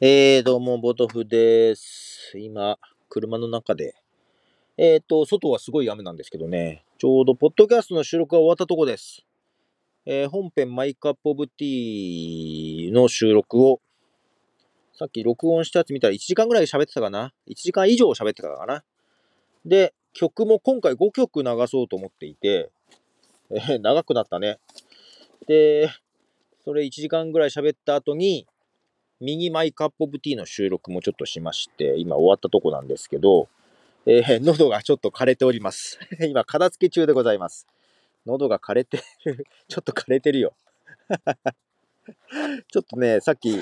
えー、どうも、ボトフです。今、車の中で。えっ、と、外はすごい雨なんですけどね、ちょうど、ポッドキャストの収録が終わったとこです。えー本編マイカップオブティーの収録を、さっき録音したやつ見たら1時間ぐらい喋ってたかな ?1 時間以上喋ってたかなで、曲も今回5曲流そうと思っていて、えー長くなったね。で、それ1時間ぐらい喋った後に、ミニマイカップオブティーの収録もちょっとしまして、今終わったとこなんですけど、えー喉がちょっと枯れております。今、片付け中でございます。喉が枯れてる。ちょっと枯れてるよ。ちょっとね、さっき、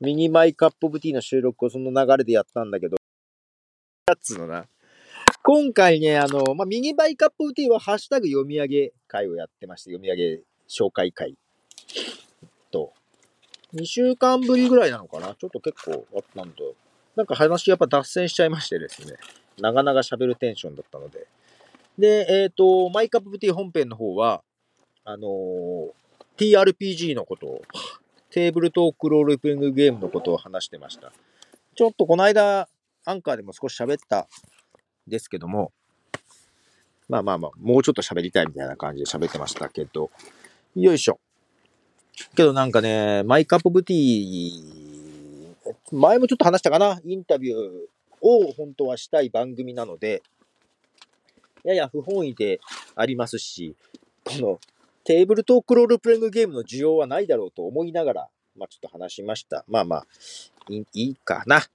ミニマイカップオブティーの収録をその流れでやったんだけど、やつのな。今回ね、あの、まあ、ミニマイカップオブティーはハッシュタグ読み上げ会をやってまして、読み上げ紹介会、2週間ぶりぐらいなのかな？ちょっと結構あったんで、なんか話やっぱ脱線しちゃいましてですね、長々喋るテンションだったので。で、えっ、と、マイカップティー本編の方は、あのー TRPG のことを、テーブルトークロールプレイングゲームのことを話してました。ちょっとこの間、アンカーでも少し喋ったですけども、まあまあまあ、もうちょっと喋りたいみたいな感じで喋ってましたけど、よいしょ。けどなんかね、マイカップブティー、前もちょっと話したかな、インタビューを本当はしたい番組なので、やや不本意でありますし、このテーブルトークロールプレイングゲームの需要はないだろうと思いながら、まあちょっと話しました。まあまあ、いいいかな？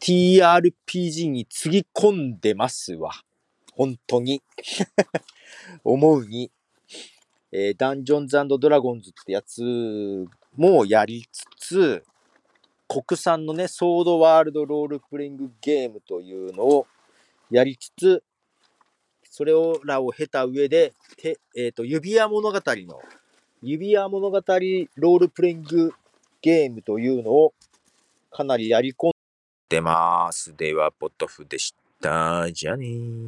TRPG につぎ込んでますわ。本当に。思うに。えーダンジョンズドラゴンズってやつもやりつつ、国産のね、ソードワールドロールプレイングゲームというのをやりつつ、それをらを経た上で、てえっ、と、指輪物語の、指輪物語ロールプレイングゲームというのをかなりやり込んでます。では、ポトフでした。じゃあねー。